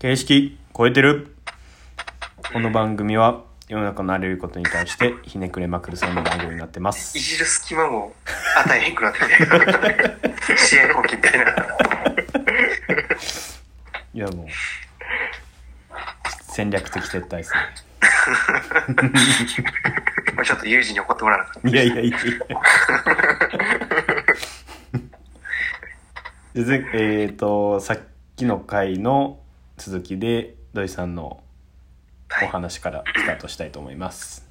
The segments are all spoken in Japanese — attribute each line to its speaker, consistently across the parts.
Speaker 1: 形式超えてる。この番組は世の中のあらゆることに対してひねくれまくるそんな番組になってます。
Speaker 2: いじる隙間も与えへんくなってて試合後期みたいな。い
Speaker 1: やもう戦略的撤退ですね
Speaker 2: ちょっとユージに怒ってもらわなかっ
Speaker 1: いやいやいや。いやえっ、とさっきの回の続きで土井さんのお話からスタートしたいと思います。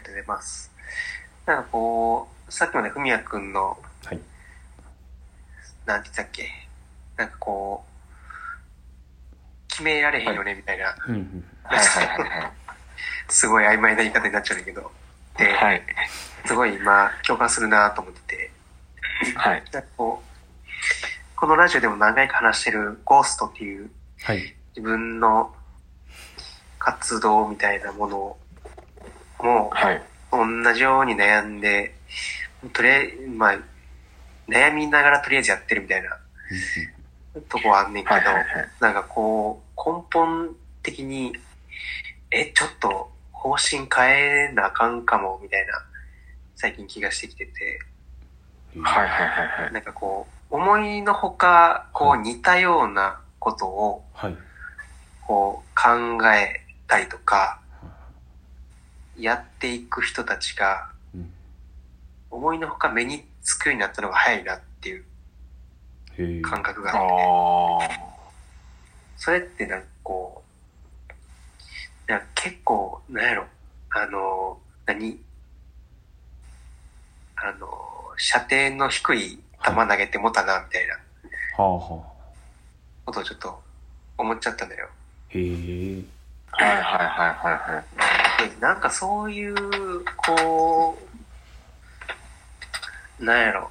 Speaker 2: ありがとうございます。なんかこうさっきまでふみやくんの
Speaker 1: はい。
Speaker 2: なんて言ったっけ？なんかこう決められへんよねみたいな、
Speaker 1: うんうん。
Speaker 3: はいはいはいはい。
Speaker 2: すごい曖昧な言い方になっちゃうんだけど。で、
Speaker 3: はい。
Speaker 2: すごい今共感するなと思ってて。
Speaker 3: はい。
Speaker 2: なんかこうこのラジオでも何回か話してるゴーストっていう
Speaker 1: はい
Speaker 2: 自分の活動みたいなものも
Speaker 3: はい。
Speaker 2: 同じように悩んで、とりあえず、まあ、悩みながらとりあえずやってるみたいなとこはあんねんけど、
Speaker 3: はいはいはい。
Speaker 2: なんかこう、根本的に、え、ちょっと方針変えなあかんかも、みたいな、最近気がしてきてて、
Speaker 3: はいはいはいはい。
Speaker 2: なんかこう、思いのほか、こう似たようなことを、
Speaker 1: はい。
Speaker 2: こう考えたりとか、やっていく人たちが、
Speaker 1: うん。
Speaker 2: 思いのほか目につくようになったのが早いなっていう感覚が
Speaker 3: あ
Speaker 2: あって、
Speaker 3: あ。
Speaker 2: それってなんかこう、なんか結構、なんやろ、あの、何？あの、射程の低い球投げてもたな、みたいな。
Speaker 1: はあはあ
Speaker 2: ことをちょっと思っちゃったんだよ。
Speaker 1: へえ
Speaker 3: はいはいはいはいはい。
Speaker 2: でなんかそういう、こう、なんやろ、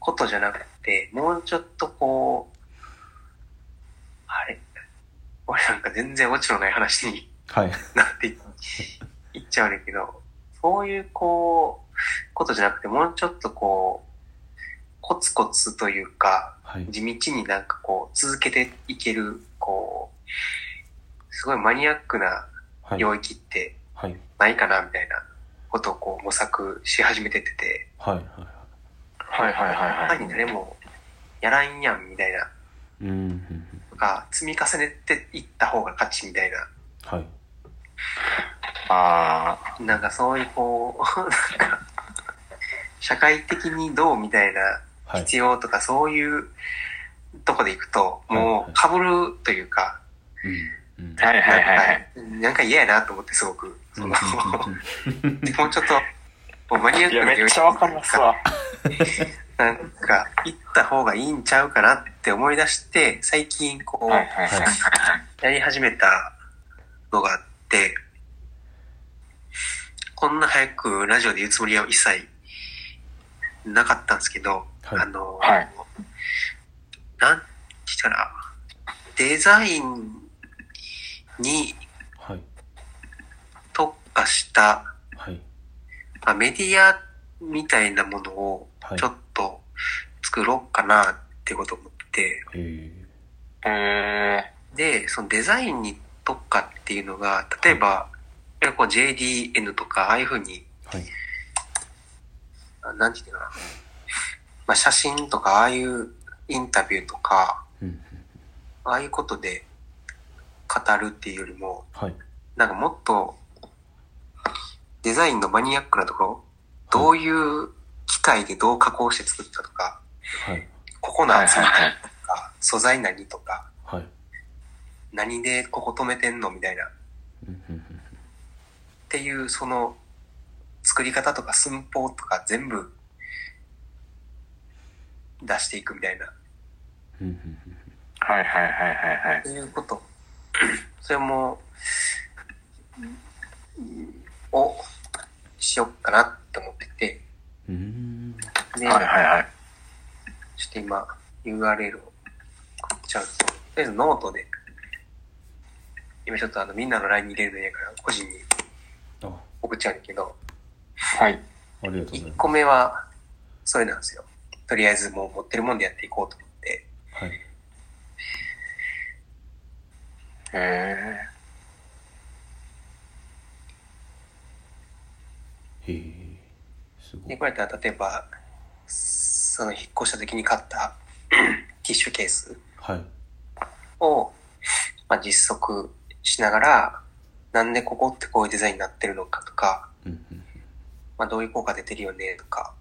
Speaker 2: ことじゃなくて、もうちょっとこう、あれ？俺なんか全然オチのない話に
Speaker 1: はい
Speaker 2: なっていいっちゃうねんけど、そういうこう、ことじゃなくて、もうちょっとこう、コツコツというか、
Speaker 1: はい
Speaker 2: 地道になんかこう、続けていける、こう、すごいマニアックな
Speaker 1: はい。
Speaker 2: 領域って
Speaker 1: はい。
Speaker 2: ないかなみたいなことをこう模索し始めてってて、
Speaker 1: はいはい
Speaker 3: はい。はいはいはい。
Speaker 2: 前に誰もやらんやんみたいな、
Speaker 1: うん
Speaker 2: とか、積み重ねていった方が勝ちみたいな、
Speaker 1: はい。
Speaker 3: あ
Speaker 2: なんかそういうこう、なんか、社会的にどうみたいな
Speaker 1: はい。
Speaker 2: 必要とかそういうとこでいくと、
Speaker 1: はい
Speaker 2: もう被るというか、
Speaker 1: うんうん
Speaker 3: あ。はいはいはいはい。
Speaker 2: なんか嫌やなと思ってすごく、もうちょっと、もうマニアックな
Speaker 3: めっちゃわかりますわ。
Speaker 2: なんか、行った方がいいんちゃうかなって思い出して、最近こう、
Speaker 3: はいはいはいはい。
Speaker 2: やり始めたのがあって、こんな早くラジオで言うつもりは一切なかったんですけど、
Speaker 1: はい
Speaker 2: あの、
Speaker 3: はい
Speaker 2: なんて言ったら、デザインに
Speaker 1: はい。
Speaker 2: 特化した、
Speaker 1: はい。
Speaker 2: まあ、メディアみたいなものを
Speaker 1: はい。
Speaker 2: ちょっと作ろうかなってことを思って、
Speaker 1: へえ
Speaker 3: え
Speaker 2: で、そのデザインに特化っていうのが、例えば、こう JDN とか、ああいうふうに、
Speaker 1: はい。
Speaker 2: あなんていうのかな。まあ、写真とか、ああいうインタビューとか、
Speaker 1: うん
Speaker 2: ああいうことで語るっていうよりも、
Speaker 1: はい。
Speaker 2: なんかもっと、デザインのマニアックなところ、どういう機械でどう加工して作ったとか、
Speaker 1: はい。
Speaker 2: ここ
Speaker 3: ー。
Speaker 2: の厚みと
Speaker 3: はいはい
Speaker 2: 素材何とか、
Speaker 1: はい。
Speaker 2: 何でここ止めてんのみたいな。
Speaker 1: うんうん。
Speaker 2: っていうその作り方とか寸法とか全部出していくみたいな。
Speaker 1: うんうん
Speaker 3: はいはいはいはいはい。
Speaker 2: そういうこと。それもうんをしよっかなって思ってて。
Speaker 1: うん。うん
Speaker 2: で、
Speaker 3: はいはいはい。
Speaker 2: ちょっと今 URL を送っちゃうととりあえずノートで今ちょっとあのみんなの LINE に入れるのやから個人に
Speaker 1: あ。
Speaker 2: 送っちゃうんだけど。
Speaker 3: はい。
Speaker 1: ありがとうござい
Speaker 2: 1
Speaker 1: ます。
Speaker 2: 個目はそれなんですよとりあえずもう持ってるもんでやっていこうと思って。
Speaker 1: はい。
Speaker 3: へ
Speaker 1: へえすご
Speaker 2: で、
Speaker 1: い
Speaker 2: これやったら例えば、その引っ越した時に買った ティッシュケース
Speaker 1: はい。
Speaker 2: を、まあ、実測しながら、なんでここってこういうデザインになってるのかとか、
Speaker 1: うんうん。
Speaker 2: まあ、どういう効果出てるよねとか、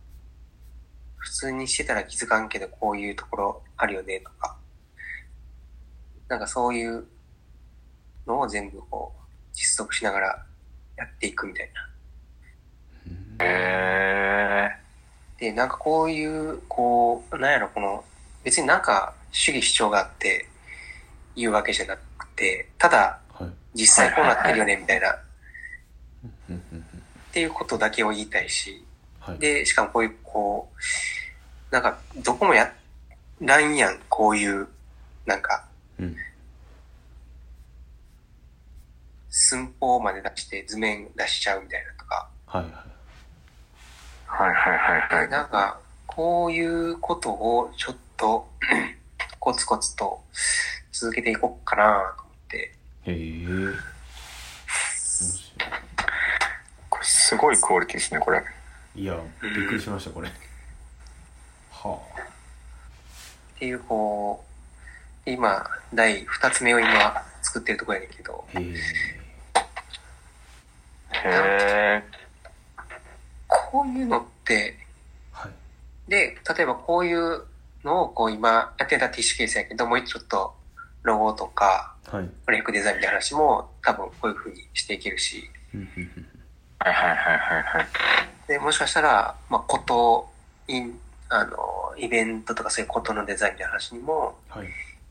Speaker 2: 普通にしてたら気づかんけどこういうところあるよねとか、なんかそういうのを全部こう実測しながらやっていくみたいな。
Speaker 3: え。へ
Speaker 2: で、なんかこういう、こう、なんやろ、この、別になんか主義主張があって言うわけじゃなくて、ただ
Speaker 1: はい。
Speaker 2: 実際こうなってるよねみたいな、っていうことだけを言いたいし、
Speaker 1: はい。
Speaker 2: で、しかもこういう、こう、なんか、どこもやらんやん、こういう、なんか、
Speaker 1: うん。
Speaker 2: 寸法まで出して図面出しちゃうみたいなとか、
Speaker 1: はいはい。
Speaker 3: はいはいはいはい。
Speaker 2: なんか、こういうことをちょっと、コツコツと続けていこうかなと思って、
Speaker 1: へえ。
Speaker 3: すごいクオリティですね、これ。
Speaker 1: いやびっくりしましたこれ。は
Speaker 2: っていう、こう、今、第二つ目を今作ってるところやねんけど、
Speaker 1: あへえ。
Speaker 2: こういうのって、
Speaker 1: はい。
Speaker 2: で、例えばこういうのをこう今やってたティッシュケースやけど、もうちょっとロゴとか、
Speaker 1: はい。
Speaker 2: フレークデザインみたいな話も多分こういう風にしていけるし、
Speaker 1: うんうんうん。
Speaker 3: はいはいはいはいはい。
Speaker 2: で、もしかしたら、まあ、こと、イン、あの、イベントとかそういうことのデザインみたいな話にも
Speaker 1: はい。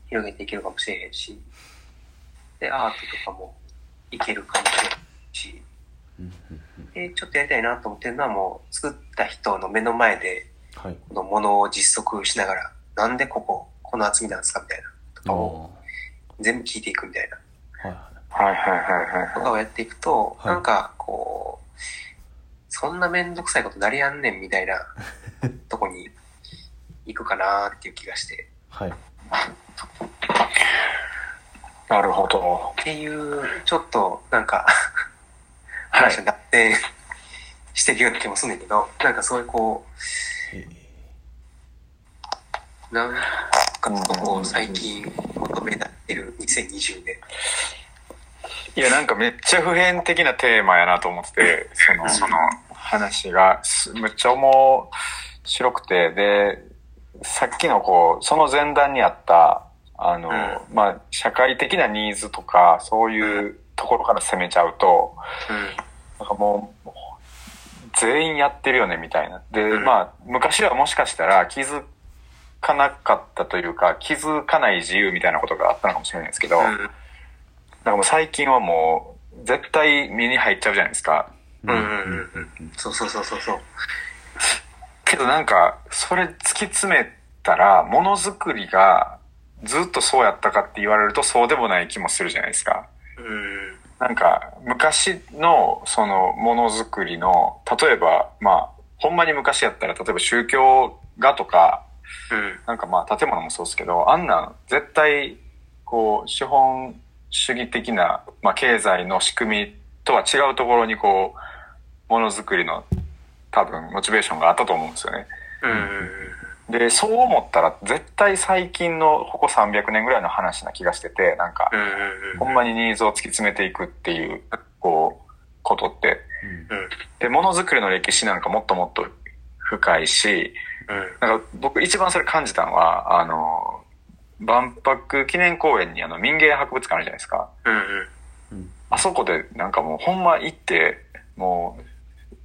Speaker 2: 広げていけるかもしれへんし、で、アートとかもいけるかもしれんし、
Speaker 1: うんうんうん。
Speaker 2: で、ちょっとやりたいなと思ってるのはもう作った人の目の前で
Speaker 1: はい。
Speaker 2: このものを実測しながら、なんでここ、この厚みなんですかみたいな、とかを
Speaker 1: あ
Speaker 2: 全部聞いていくみたいな、
Speaker 1: ーはいはい。
Speaker 3: はいはいはいはい。
Speaker 2: とかをやっていくと、
Speaker 1: はい。
Speaker 2: なんか、こう、そんなめんどくさいことなりやんねんみたいな とこに行くかなっていう気がして、
Speaker 1: はい
Speaker 3: なるほど。
Speaker 2: っていう、ちょっと、なんか、
Speaker 3: はい
Speaker 2: 話が脱線してるような気もするんだけど、なんかそういうこう、なんかこう、最近求められてる2020年。
Speaker 3: いや、なんかめっちゃ普遍的なテーマやなと思ってて、その、その話がすめっちゃ面白くて、で、さっきのこう、その前段にあった、あの、
Speaker 2: う
Speaker 3: まあ、社会的なニーズとか、そういうところから攻めちゃうと、なんかもう、全員やってるよね、みたいな。で、
Speaker 2: うん。
Speaker 3: まあ、昔はもしかしたら気づかなかったというか、気づかない自由みたいなことがあったのかもしれないですけど、
Speaker 2: うん。
Speaker 3: なんかもう最近はもう、絶対身に入っちゃうじゃないですか。
Speaker 2: うんうんうんうん。そうそうそうそうそう。
Speaker 3: けどなんか、それ突き詰めたら、ものづくりがずっとそうやったかって言われるとそうでもない気もするじゃないですか。
Speaker 2: うん。
Speaker 3: なんか、昔の、その、ものづくりの、例えば、まあ、ほんまに昔やったら、例えば宗教画とか、
Speaker 2: うん。
Speaker 3: なんかまあ、建物もそうですけど、あんなん、絶対、こう、資本主義的な、まあ、経済の仕組みとは違うところに、こう、ものづくりの、多分、モチベーションがあったと思うんですよね。
Speaker 2: うん。
Speaker 3: で、そう思ったら、絶対最近の、ここ300年ぐらいの話な気がしてて、なんか、
Speaker 2: うん。
Speaker 3: ほんまにニーズを突き詰めていくっていう、こう、ことって。で、ものづくりの歴史なんかもっともっと深いし、
Speaker 2: うん。
Speaker 3: なんか僕一番それ感じたのは、あの、万博記念公園にあの民芸博物館あるじゃないですか。
Speaker 2: うん。
Speaker 1: うん
Speaker 3: あそこでなんかもうほんま行って、も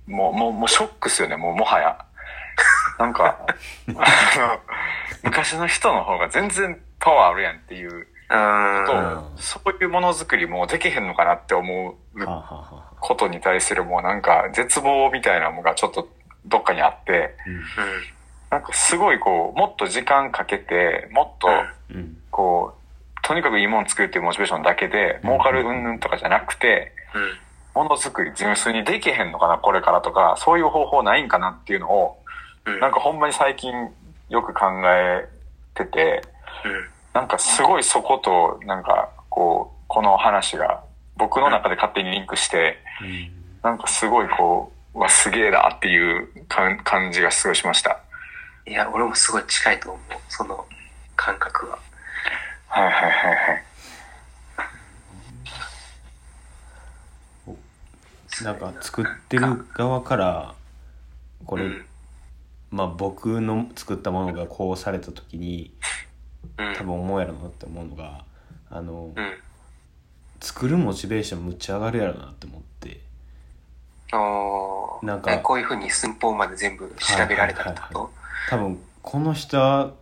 Speaker 3: う、もう、もう、もうショックっすよね、もうもはや。なんか、あの、昔の人の方が全然パワーあるやんっていうと、
Speaker 1: うん
Speaker 3: そういうものづくりもうできへんのかなって思うことに対するもうなんか絶望みたいなのがちょっとどっかにあって、なんかすごいこう、もっと時間かけて、もっとこう、とにかくいいもの作るっていうモチベーションだけで、儲かる云々とかじゃなくて、ものづくり純粋にできへんのかな、これからとか、そういう方法ないんかなっていうのを、
Speaker 2: うん。
Speaker 3: なんかほんまに最近よく考えてて、なんかすごいそこと、なんかこう、この話が僕の中で勝手にリンクして、なんかすごいこう、うわ、すげえなっていう感感じがすごいしました。
Speaker 2: いや、俺もすごい近いと思う。その感覚は。
Speaker 3: はいはいはいはい。
Speaker 1: なんか作ってる側からこれ、
Speaker 2: うん
Speaker 1: まあ僕の作ったものがこうされた時に
Speaker 2: うん。
Speaker 1: 多分思うやろなって思うのがあの、
Speaker 2: うん。
Speaker 1: 作るモチベーションむっちゃ上がるやろなって思って
Speaker 2: おー
Speaker 1: なんか
Speaker 2: こういうふうに寸法まで全部調べられたって
Speaker 1: はいはい
Speaker 2: こ
Speaker 1: 多分この人は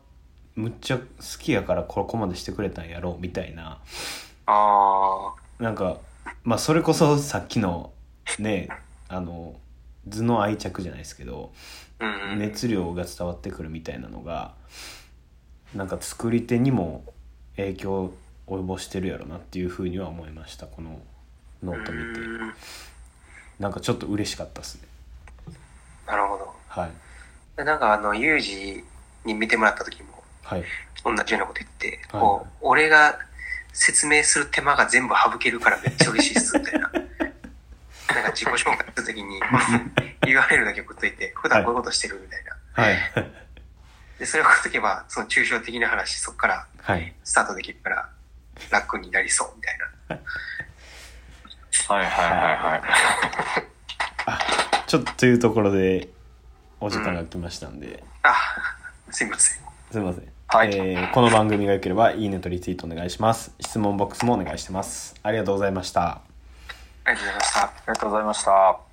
Speaker 1: むっちゃ好きやからここまでしてくれたんやろうみたいな。
Speaker 2: とあ
Speaker 1: なんかまあそれこそさっきのねあの図の愛着じゃないですけど
Speaker 2: あ、うんうん。
Speaker 1: 熱量が伝わってくるみたいなのがなんか作り手にも影響を及ぼしてるやろなっていうふうには思いましたこのノート見て。
Speaker 2: うん。
Speaker 1: なんかちょっと嬉しかったですね。
Speaker 2: なるほど。
Speaker 1: はい
Speaker 2: でなんかあの、ユージに見てもらった時も
Speaker 1: はい
Speaker 2: 同じようなこと言って、
Speaker 1: はい
Speaker 2: こう、俺が説明する手間が全部省けるからめっちゃ嬉しいっす、みたいな。なんか自己紹介するときに URL だけ送っといて、普段こういうことしてるみたいな。
Speaker 1: はい
Speaker 2: で、それを送っとけば、その抽象的な話、そこから
Speaker 1: はい
Speaker 2: スタートできるから、楽になりそう、みたいな。
Speaker 3: はいはいはいはい。
Speaker 1: ちょっとというところでお時間が来ましたんで、
Speaker 2: あ、すいません。
Speaker 1: すいません、
Speaker 3: はい。
Speaker 1: えーこの番組が良ければいいねとリツイートお願いします。質問ボックスもお願いしてます。ありがとうございました。
Speaker 2: ありがとうございました。
Speaker 3: ありがとうございました。